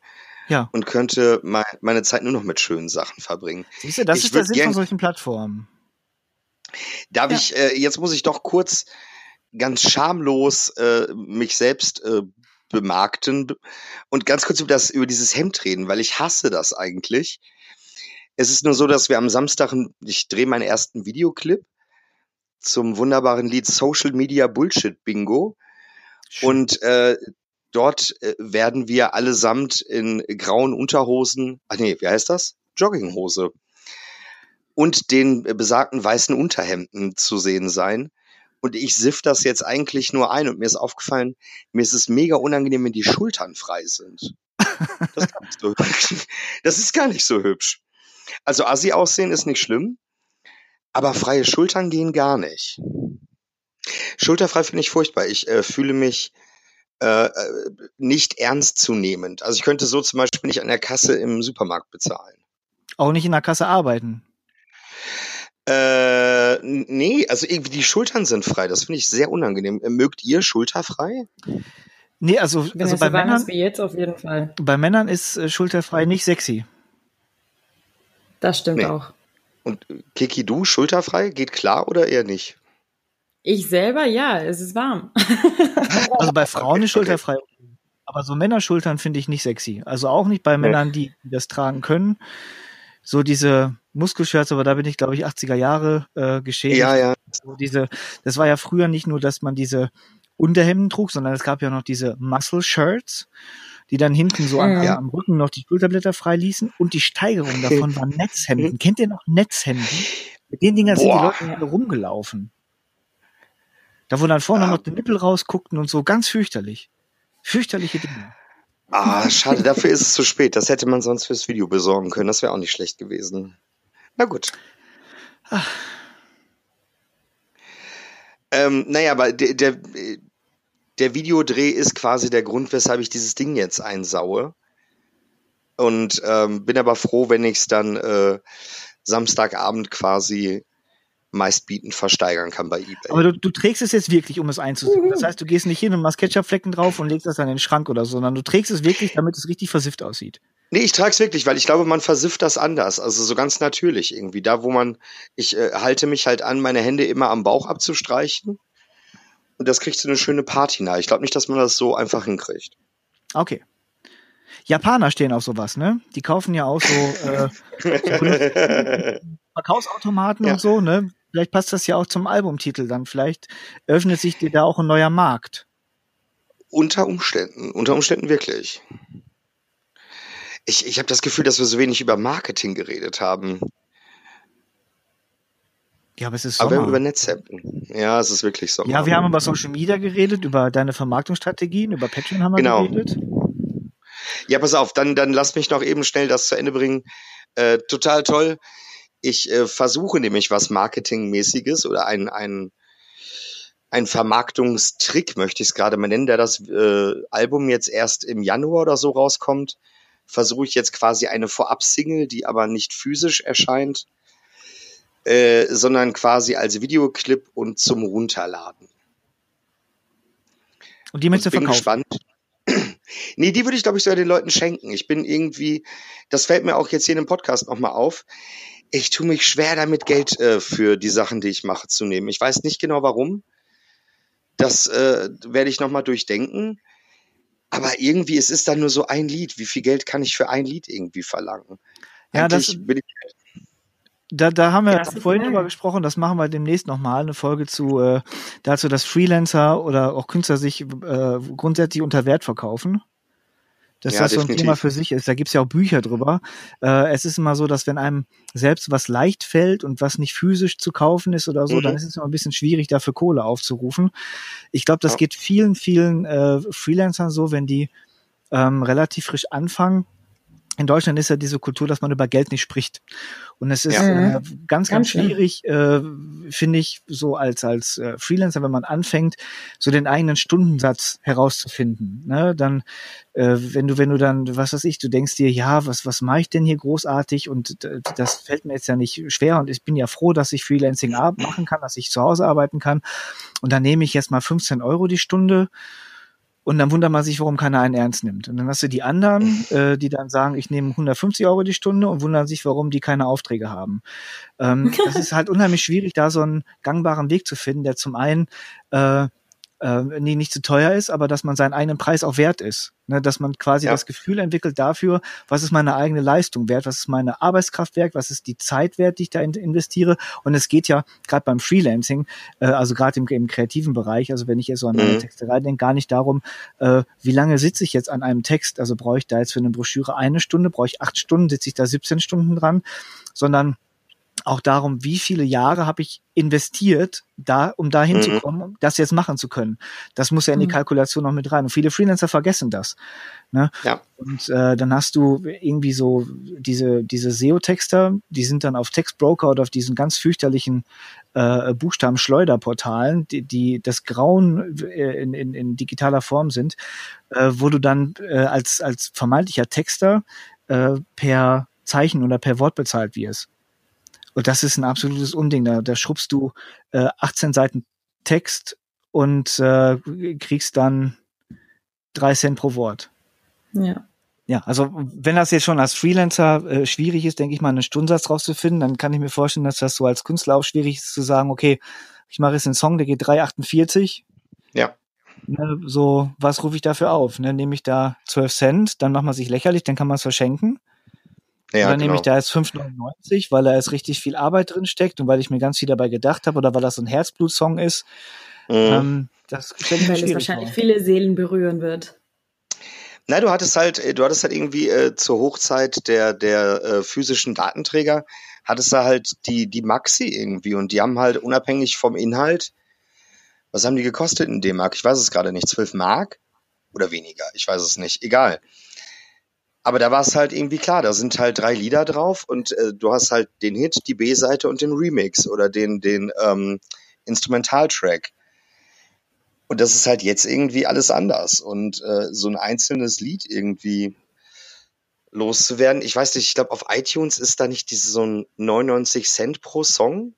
Ja. Und könnte meine Zeit nur noch mit schönen Sachen verbringen. Siehst du, das ich ist der Sinn von solchen Plattformen. Darf ja. ich, äh, jetzt muss ich doch kurz ganz schamlos äh, mich selbst äh, bemarkten und ganz kurz über das über dieses Hemd reden, weil ich hasse das eigentlich. Es ist nur so, dass wir am Samstag, ich drehe meinen ersten Videoclip zum wunderbaren Lied Social Media Bullshit Bingo. Und äh, dort äh, werden wir allesamt in grauen Unterhosen, ach nee, wie heißt das? Jogginghose und den besagten weißen Unterhemden zu sehen sein. Und ich siff das jetzt eigentlich nur ein und mir ist aufgefallen, mir ist es mega unangenehm, wenn die Schultern frei sind. Das, ist, so, das ist gar nicht so hübsch. Also Assi aussehen ist nicht schlimm, aber freie Schultern gehen gar nicht. Schulterfrei finde ich furchtbar. Ich äh, fühle mich äh, äh nicht ernstzunehmend. Also ich könnte so zum Beispiel nicht an der Kasse im Supermarkt bezahlen. Auch nicht in der Kasse arbeiten. Äh, nee, also irgendwie die Schultern sind frei. Das finde ich sehr unangenehm. Mögt ihr schulterfrei? Nee, also, Wenn also bei so Männern, ist wie jetzt auf jeden Fall. bei Männern ist äh, schulterfrei nicht sexy. Das stimmt Nee. auch. Und äh, Kiki, du schulterfrei? Geht klar oder eher nicht? Ich selber, ja, es ist warm. Also bei Frauen ist okay. schulterfrei. Aber so Männerschultern finde ich nicht sexy. Also auch nicht bei Männern, die, die das tragen können. So diese Muskelshirts, aber da bin ich, glaube ich, 80er Jahre äh, geschehen. Ja, ja. So diese, das war ja früher nicht nur, dass man diese Unterhemden trug, sondern es gab ja noch diese Muscle Shirts, die dann hinten so am, Ja. am Rücken noch die Schulterblätter freiließen und die Steigerung davon waren Netzhemden. Kennt ihr noch Netzhemden? Mit den Dingern sind die Boah. Leute alle rumgelaufen. Da wo dann vorne Ah. noch die Nippel rausguckten und so, ganz fürchterlich. Fürchterliche Dinge. Ah, schade, dafür ist es zu spät. Das hätte man sonst fürs Video besorgen können. Das wäre auch nicht schlecht gewesen. Na gut. Ähm, naja, aber der, der, der Videodreh ist quasi der Grund, weshalb ich dieses Ding jetzt einsaue. Und ähm, bin aber froh, wenn ich es dann äh, Samstagabend quasi meistbietend versteigern kann bei eBay. Aber du, du trägst es jetzt wirklich, um es einzusehen. Das heißt, du gehst nicht hin und machst Ketchupflecken drauf und legst das dann in den Schrank oder so, sondern du trägst es wirklich, damit es richtig versifft aussieht. Nee, ich trage es wirklich, weil ich glaube, man versifft das anders. Also so ganz natürlich irgendwie. Da, wo man, ich äh, halte mich halt an, meine Hände immer am Bauch abzustreichen. Und das kriegt so eine schöne Patina. Ich glaube nicht, dass man das so einfach hinkriegt. Okay. Japaner stehen auf sowas, ne? Die kaufen ja auch so äh, Verkaufsautomaten Ja. und so, ne? Vielleicht passt das ja auch zum Albumtitel dann. Vielleicht öffnet sich dir da auch ein neuer Markt. Unter Umständen, unter Umständen wirklich. Ich, ich habe das Gefühl, dass wir so wenig über Marketing geredet haben. Ja, aber es ist Aber wir haben über. Netzhemden. Ja, es ist wirklich so. Ja, wir haben über Social Media geredet, über deine Vermarktungsstrategien, über Patreon haben wir Genau. geredet. Ja, pass auf, dann, dann lass mich noch eben schnell das zu Ende bringen. Äh, total toll. Ich äh, versuche nämlich was Marketingmäßiges oder ein, ein, ein Vermarktungstrick, möchte ich es gerade mal nennen, der das äh, Album jetzt erst im Januar oder so rauskommt. Versuche ich jetzt quasi eine Vorab-Single, die aber nicht physisch erscheint, äh, sondern quasi als Videoclip und zum Runterladen. Und die möchtest du bin verkaufen. gespannt. nee, die würde ich, glaube ich, sogar den Leuten schenken. Ich bin irgendwie, das fällt mir auch jetzt hier in dem Podcast nochmal auf. Ich tue mich schwer damit, Geld äh, für die Sachen, die ich mache, zu nehmen. Ich weiß nicht genau warum. Das äh, werde ich nochmal durchdenken. Aber irgendwie, es ist dann nur so ein Lied. Wie viel Geld kann ich für ein Lied irgendwie verlangen? Ja, das- bin ich, Da, da haben wir Ja, vorhin drüber gesprochen, das machen wir demnächst nochmal, eine Folge zu äh, dazu, dass Freelancer oder auch Künstler sich äh, grundsätzlich unter Wert verkaufen. Dass Ja, das so ein definitiv. Thema für sich ist. Da gibt's ja auch Bücher drüber. Äh, es ist immer so, dass wenn einem selbst was leicht fällt und was nicht physisch zu kaufen ist oder so, Mhm. dann ist es immer ein bisschen schwierig, dafür Kohle aufzurufen. Ich glaube, das Ja. geht vielen, vielen äh, Freelancern so, wenn die ähm, relativ frisch anfangen. In Deutschland ist ja diese Kultur, dass man über Geld nicht spricht. Und es ist Ja. äh, ganz, ganz Ganz schlimm. schwierig, äh, finde ich, so als, als äh, Freelancer, wenn man anfängt, so den eigenen Stundensatz herauszufinden. Ne? Dann, äh, wenn du, wenn du dann, was weiß ich, du denkst dir, ja, was, was mache ich denn hier großartig? Und das fällt mir jetzt ja nicht schwer und ich bin ja froh, dass ich Freelancing machen kann, dass ich zu Hause arbeiten kann. Und dann nehme ich jetzt mal 15 Euro die Stunde. Und dann wundert man sich, warum keiner einen ernst nimmt. Und dann hast du die anderen, äh, die dann sagen, ich nehme 150 Euro die Stunde und wundern sich, warum die keine Aufträge haben. Ähm, das ist halt unheimlich schwierig, da so einen gangbaren Weg zu finden, der zum einen äh, äh, nie, nicht zu teuer ist, aber dass man seinen eigenen Preis auch wert ist. Ne, dass man quasi ja. das Gefühl entwickelt dafür, was ist meine eigene Leistung wert, was ist meine Arbeitskraft wert, was ist die Zeit wert, die ich da in, investiere. Und es geht ja gerade beim Freelancing, äh, also gerade im, im kreativen Bereich, also wenn ich jetzt so an meine mhm. Texterei denke, gar nicht darum, äh, wie lange sitze ich jetzt an einem Text, also brauche ich da jetzt für eine Broschüre eine Stunde, brauche ich acht Stunden, sitze ich da 17 Stunden dran, sondern auch darum, wie viele Jahre habe ich investiert, da, um da hinzukommen, mhm. um das jetzt machen zu können. Das muss ja in die mhm. Kalkulation noch mit rein. Und viele Freelancer vergessen das. Ne? Ja. Und äh, dann hast du irgendwie so diese, diese SEO-Texter, die sind dann auf Textbroker oder auf diesen ganz fürchterlichen äh, Buchstabenschleuderportalen, die, die das Grauen äh, in, in, in digitaler Form sind, äh, wo du dann äh, als, als vermeintlicher Texter äh, per Zeichen oder per Wort bezahlt wirst. Und das ist ein absolutes Unding. Da, da schrubbst du äh, 18 Seiten Text und äh, kriegst dann drei Cent pro Wort. Ja. Ja, also wenn das jetzt schon als Freelancer äh, schwierig ist, denke ich mal, einen Stundensatz rauszufinden, dann kann ich mir vorstellen, dass das so als Künstler auch schwierig ist zu sagen, okay, ich mache jetzt einen Song, der geht 3,48. Ja. Ne, so, was rufe ich dafür auf? Ne, nehme ich da 12 Cent, dann macht man sich lächerlich, dann kann man es verschenken. Ja, oder genau. nehme ich da jetzt 5,99, weil da jetzt richtig viel Arbeit drin steckt und weil ich mir ganz viel dabei gedacht habe oder weil das so ein Herzblutsong ist. Mhm. Ähm, das weil es wahrscheinlich viele Seelen berühren wird. Na, du hattest halt, äh, du hattest halt irgendwie äh, zur Hochzeit der, der äh, physischen Datenträger, hattest da halt die, die Maxi irgendwie und die haben halt unabhängig vom Inhalt, was haben die gekostet in D-Mark? Ich weiß es gerade nicht, 12 Mark oder weniger, ich weiß es nicht, egal. Aber da war es halt irgendwie klar, da sind halt drei Lieder drauf und äh, du hast halt den Hit, die B-Seite und den Remix oder den, den ähm, Instrumentaltrack. Und das ist halt jetzt irgendwie alles anders. Und äh, so ein einzelnes Lied irgendwie loszuwerden. Ich weiß nicht, ich glaube, auf iTunes ist da nicht diese so ein 99 Cent pro Song.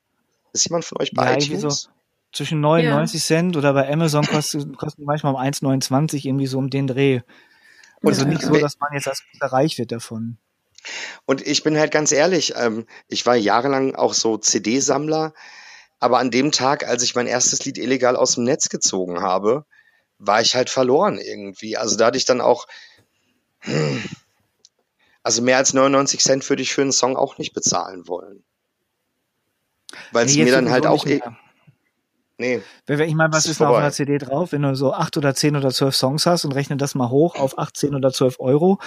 Ist jemand von euch bei ja, iTunes? So zwischen 99 ja. Cent oder bei Amazon kostet, kostet manchmal um 1,29 irgendwie so um den Dreh. Also nicht so, dass man jetzt als reich wird davon. Und ich bin halt ganz ehrlich, ähm, ich war jahrelang auch so CD-Sammler, aber an dem Tag, als ich mein erstes Lied illegal aus dem Netz gezogen habe, war ich halt verloren irgendwie. Also da hatte ich dann auch, hm, also mehr als 99 Cent würde ich für einen Song auch nicht bezahlen wollen. Weil es nee, mir dann halt auch, e Nee. Ich meine, was ist, da auf einer CD drauf? Wenn du so acht oder zehn oder zwölf Songs hast und rechne das mal hoch auf 18 oder zwölf Euro,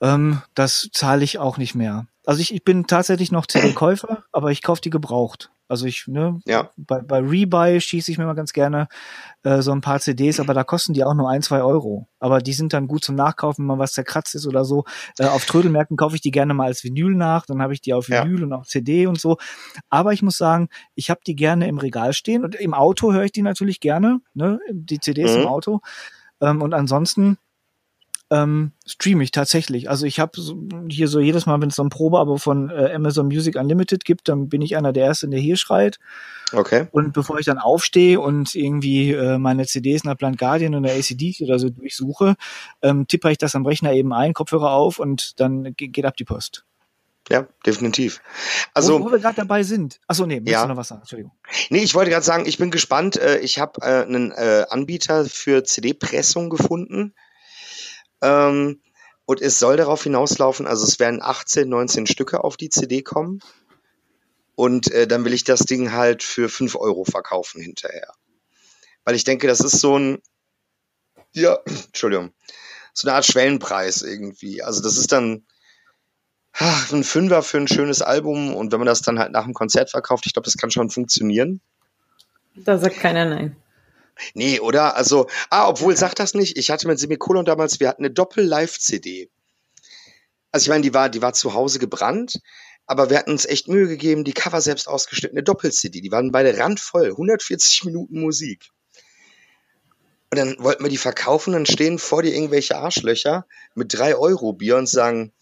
ähm, das zahle ich auch nicht mehr. Also ich, ich bin tatsächlich noch CD-Käufer, aber ich kaufe die gebraucht. Also ich, ne, ja. bei, bei Rebuy schieße ich mir mal ganz gerne äh, so ein paar CDs, aber da kosten die auch nur ein, zwei Euro. Aber die sind dann gut zum Nachkaufen, wenn mal was zerkratzt ist oder so. Äh, auf Trödelmärkten kaufe ich die gerne mal als Vinyl nach, dann habe ich die auf Vinyl ja. und auf CD und so. Aber ich muss sagen, ich habe die gerne im Regal stehen und im Auto höre ich die natürlich gerne, ne, die CDs mhm. im Auto. Ähm, und ansonsten ähm, streame ich tatsächlich. Also ich habe so, hier so jedes Mal, wenn es so ein Probeabo von äh, Amazon Music Unlimited gibt, dann bin ich einer der Ersten, der hier schreit. Okay. Und bevor ich dann aufstehe und irgendwie äh, meine CDs nach Blind Guardian oder ACD oder so durchsuche, ähm, tippe ich das am Rechner eben ein, Kopfhörer auf und dann geht ab die Post. Ja, definitiv. Also, wo, wo wir gerade dabei sind. Achso, nee, willst ja. du noch was sagen? Entschuldigung. Nee, ich wollte gerade sagen, ich bin gespannt. Äh, ich habe äh, einen äh, Anbieter für CD-Pressung gefunden. Ähm, und es soll darauf hinauslaufen, also es werden 18, 19 Stücke auf die CD kommen. Und äh, dann will ich das Ding halt für 5 Euro verkaufen hinterher. Weil ich denke, das ist so ein, ja, Entschuldigung, so eine Art Schwellenpreis irgendwie. Also das ist dann ach, ein Fünfer für ein schönes Album und wenn man das dann halt nach dem Konzert verkauft, ich glaube, das kann schon funktionieren. Da sagt keiner nein. Nee, oder? Also, ah, obwohl, sag das nicht. Ich hatte mit Semikolon damals, wir hatten eine Doppel-Live-CD. Also, ich meine, die war, die war zu Hause gebrannt, aber wir hatten uns echt Mühe gegeben, die Cover selbst ausgeschnitten, eine Doppel-CD. Die waren beide randvoll, 140 Minuten Musik. Und dann wollten wir die verkaufen, dann stehen vor dir irgendwelche Arschlöcher mit drei Euro Bier und sagen,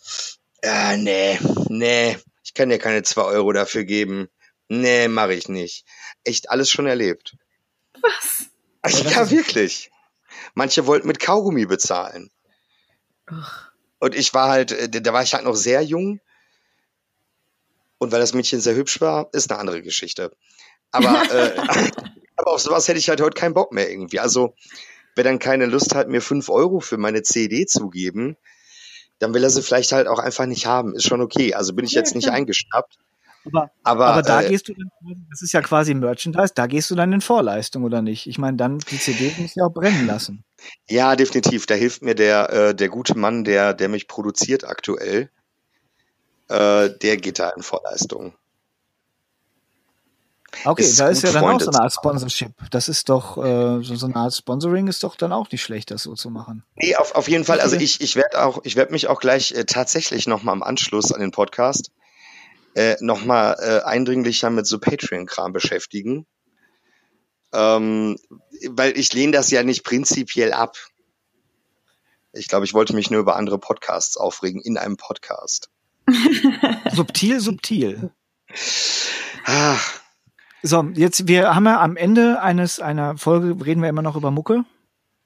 ah, nee, nee, ich kann dir keine zwei Euro dafür geben. Nee, mache ich nicht. Echt alles schon erlebt. Was? Ja, wirklich. Manche wollten mit Kaugummi bezahlen. Ach. Und ich war halt, äh, da war ich halt noch sehr jung. Und weil das Mädchen sehr hübsch war, ist eine andere Geschichte. Aber äh, Aber auf sowas hätte ich halt heute keinen Bock mehr irgendwie. Also, wer dann keine Lust hat, mir fünf Euro für meine CD zu geben, dann will er sie vielleicht halt auch einfach nicht haben. Ist schon okay. Also bin ich jetzt nicht eingeschnappt. Aber, Aber, aber da äh, gehst du dann, das ist ja quasi Merchandise, da gehst du dann in Vorleistung, oder nicht? Ich meine, dann die CD muss ja auch brennen lassen. Ja, definitiv. Da hilft mir der, äh, der gute Mann, der, der mich produziert aktuell. Äh, der geht da in Vorleistung. Okay, Ist da ist ja dann auch so eine Art Sponsorship. Das ist doch, äh, so, so eine Art Sponsoring ist doch dann auch nicht schlecht, das so zu machen. Nee, auf, auf jeden Fall. Also ich, ich werde auch, ich werde mich auch gleich äh, tatsächlich nochmal im Anschluss an den Podcast äh, nochmal äh, eindringlicher mit so Patreon-Kram beschäftigen. Ähm, weil ich lehne das ja nicht prinzipiell ab. Ich glaube, ich wollte mich nur über andere Podcasts aufregen in einem Podcast. Subtil, subtil. Ah, So, jetzt, wir haben ja am Ende eines, einer Folge reden wir immer noch über Mucke.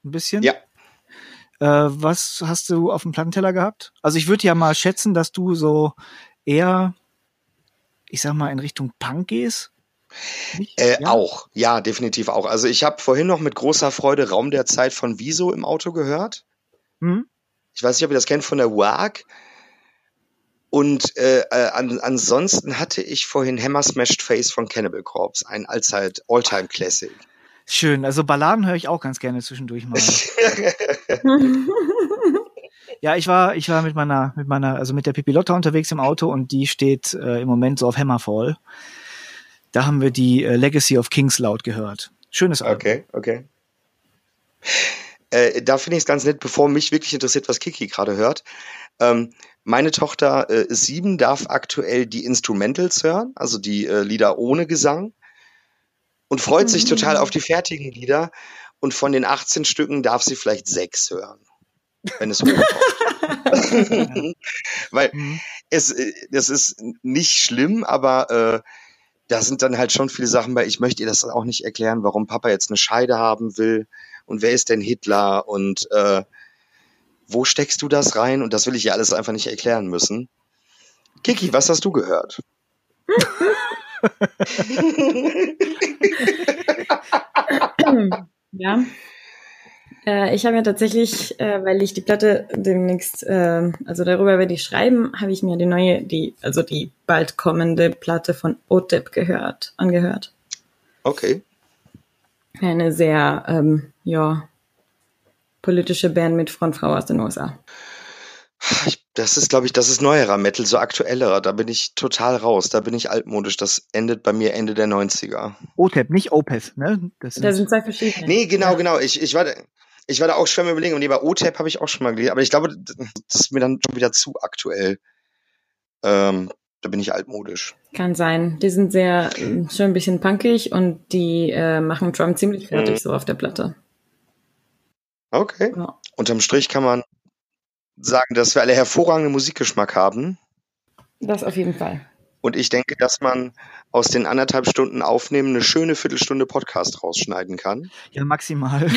Ein bisschen. Ja. Äh, was hast du auf dem Plattenteller gehabt? Also ich würde ja mal schätzen, dass du so eher, ich sag mal, in Richtung Punk gehst. Äh, Ja? Auch, ja, definitiv auch. Also ich habe vorhin noch mit großer Freude Raum der Zeit von Wieso im Auto gehört. Hm? Ich weiß nicht, ob ihr das kennt von der WAG. Und äh, äh, an, ansonsten hatte ich vorhin Hammer Smashed Face von Cannibal Corpse, ein allzeit Alltime Classic. Schön. Also Balladen höre ich auch ganz gerne zwischendurch mal. Ja, ich war, ich war mit meiner, mit meiner, also mit der Pipilotta unterwegs im Auto und die steht äh, im Moment so auf Hammerfall. Da haben wir die äh, Legacy of Kings laut gehört. Schönes Album. okay, okay. Äh, da finde ich es ganz nett, bevor mich wirklich interessiert, was Kiki gerade hört. Ähm, meine Tochter äh, ist sieben, darf aktuell die Instrumentals hören, also die äh, Lieder ohne Gesang. Und freut sich Mhm. total auf die fertigen Lieder. Und von den 18 Stücken darf sie vielleicht sechs hören. Wenn es hochkommt. Weil Mhm. es, äh, das ist nicht schlimm, aber äh, da sind dann halt schon viele Sachen bei. Ich möchte ihr das auch nicht erklären, warum Papa jetzt eine Scheide haben will und wer ist denn Hitler und äh, wo steckst du das rein? Und das will ich ihr alles einfach nicht erklären müssen. Kiki, was hast du gehört? Ja. Äh, ich habe mir tatsächlich, äh, weil ich die Platte demnächst, äh, also darüber werde ich schreiben, habe ich mir die neue, die, also die bald kommende Platte von OTEP gehört, angehört. Okay. Eine sehr, ähm, ja, politische Band mit Frontfrau aus den USA. Ich, das ist, glaube ich, das ist neuerer Metal, so aktuellerer. Da bin ich total raus. Da bin ich altmodisch. Das endet bei mir Ende der 90er. OTEP, nicht Opeth, ne? Das Da sind zwei verschiedene. Nee, genau, genau. Ich, ich, war, ich war da auch schwer überlegen. Und nee, bei OTAP habe ich auch schon mal gelesen. Aber ich glaube, das ist mir dann schon wieder zu aktuell. Ähm, da bin ich altmodisch. Kann sein. Die sind sehr, äh, schon ein bisschen punkig und die äh, machen Drum ziemlich fertig Mhm. so auf der Platte. Okay. Ja. Unterm Strich kann man sagen, dass wir alle hervorragenden Musikgeschmack haben. Das auf jeden Fall. Und ich denke, dass man aus den anderthalb Stunden Aufnehmen eine schöne Viertelstunde Podcast rausschneiden kann. Ja, maximal.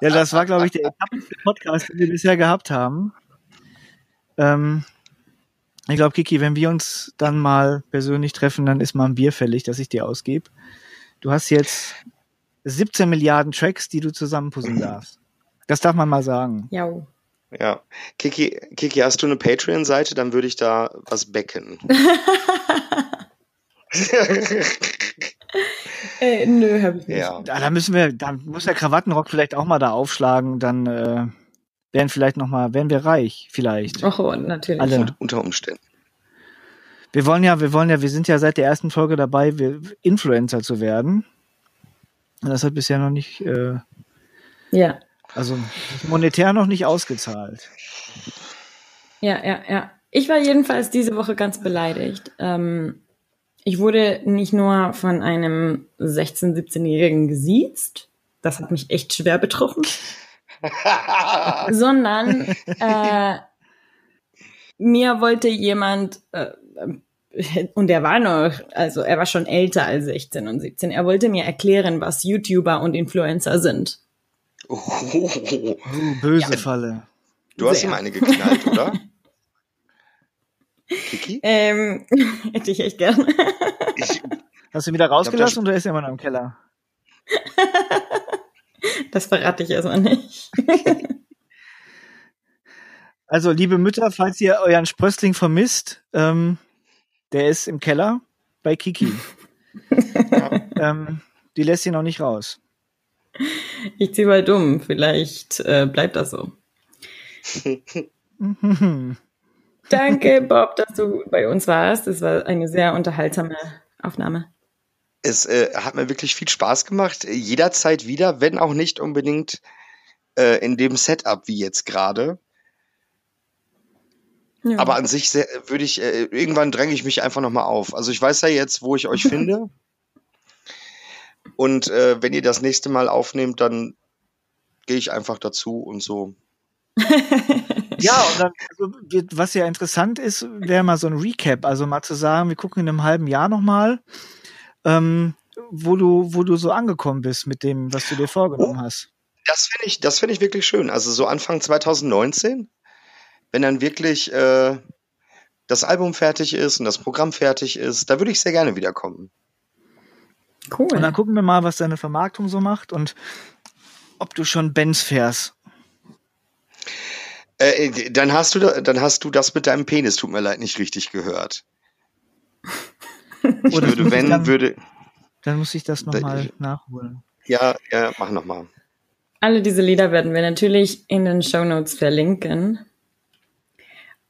ja, das war, glaube ich, der etappenste Podcast, den wir bisher gehabt haben. Ähm, ich glaube, Kiki, wenn wir uns dann mal persönlich treffen, dann ist mal ein Bier fällig, das ich dir ausgebe. Du hast jetzt 17 Milliarden Tracks, die du zusammenpuzzeln darfst. Das darf man mal sagen. Ja. Ja. Kiki, Kiki, hast du eine Patreon-Seite? Dann würde ich da was backen. Äh, nö, hab ich nicht. ja. Da, da müssen wir, da muss der Krawattenrock vielleicht auch mal da aufschlagen, dann äh, wären vielleicht noch mal, wären wir reich, vielleicht. Och, oh, natürlich. Alle. Und unter Umständen. Wir wollen ja, wir wollen ja, wir sind ja seit der ersten Folge dabei, wir, Influencer zu werden. Und das hat bisher noch nicht, äh, Ja, also monetär noch nicht ausgezahlt. ja, ja, ja. Ich war jedenfalls diese Woche ganz beleidigt. Ähm, ich wurde nicht nur von einem 16-, 17-Jährigen gesiezt. Das hat mich echt schwer betroffen. sondern äh, mir wollte jemand, äh, und er war noch, also er war schon älter als 16 und 17, er wollte mir erklären, was YouTuber und Influencer sind. Oh, Oh, böse Ja. Falle. du hast Sehr. ihm eine geknallt, oder? Kiki? Ähm, hätte ich echt gern. Ich, Hast du ihn wieder rausgelassen oder ist er immer noch im Keller? das verrate ich erstmal nicht. also, liebe Mütter, falls ihr euren Sprössling vermisst, ähm, der ist im Keller bei Kiki. ähm, die lässt ihn noch nicht raus. Ich zieh mal dumm, vielleicht äh, bleibt das so. Danke, Bob, dass du bei uns warst. Es war eine sehr unterhaltsame Aufnahme. Es äh, hat mir wirklich viel Spaß gemacht. Jederzeit wieder, wenn auch nicht unbedingt äh, in dem Setup wie jetzt gerade. Ja. Aber an sich würde ich, äh, irgendwann dränge ich mich einfach nochmal auf. Also ich weiß ja jetzt, wo ich euch finde. Und äh, wenn ihr das nächste Mal aufnehmt, dann gehe ich einfach dazu und so. ja, und dann, also, was ja interessant ist, wäre mal so ein Recap, also mal zu sagen, wir gucken in einem halben Jahr nochmal, ähm, wo du, wo du so angekommen bist mit dem, was du dir vorgenommen oh, hast. Das finde ich, das finde ich wirklich schön. Also so Anfang 2019, wenn dann wirklich äh, das Album fertig ist und das Programm fertig ist, da würde ich sehr gerne wiederkommen. Cool. Und dann gucken wir mal, was deine Vermarktung so macht und ob du schon Benz fährst. Äh, dann hast du dann hast du das mit deinem Penis, tut mir leid, nicht richtig gehört. Ich würde, wenn, dann, würde. Dann muss ich das nochmal nachholen. Ja, ja, mach nochmal. Alle diese Lieder werden wir natürlich in den Show Notes verlinken.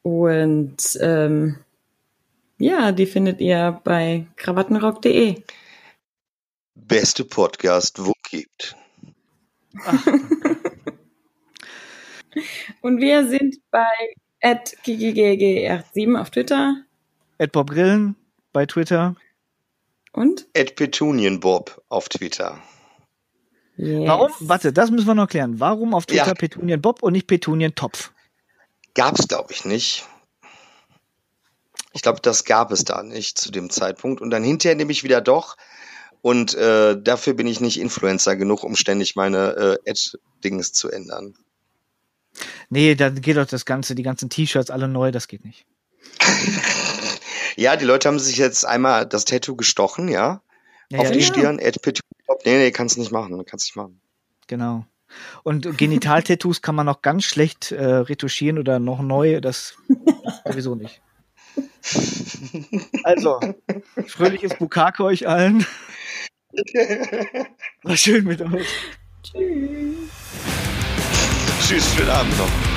Und ähm, ja, die findet ihr bei krawattenrock.de. Beste Podcast, wo gibt. Und wir sind bei @ggggr7 auf Twitter. Bob Grillen bei Twitter. Und? Petunienbob auf Twitter. Yes. Warum? Warte, das müssen wir noch klären. Warum auf Twitter ja. Petunienbob und nicht Petunientopf? Gab's, glaube ich, nicht. Ich glaube, das gab es da nicht zu dem Zeitpunkt. Und dann hinterher nehme ich wieder doch, und äh, dafür bin ich nicht Influencer genug, um ständig meine äh, Ad-Dings zu ändern. Nee, dann geht doch das Ganze, die ganzen T-Shirts alle neu, das geht nicht. ja, die Leute haben sich jetzt einmal das Tattoo gestochen, ja. ja auf ja, die ja. Stirn, Ed Nee, nee, kannst nicht machen, kannst nicht machen. Genau. Und Genital-Tattoos kann man noch ganz schlecht äh, retuschieren oder noch neu, das sowieso nicht. Also, fröhliches Bukake euch allen. War schön mit euch. Tschüss. Tschüss, schönen Abend noch.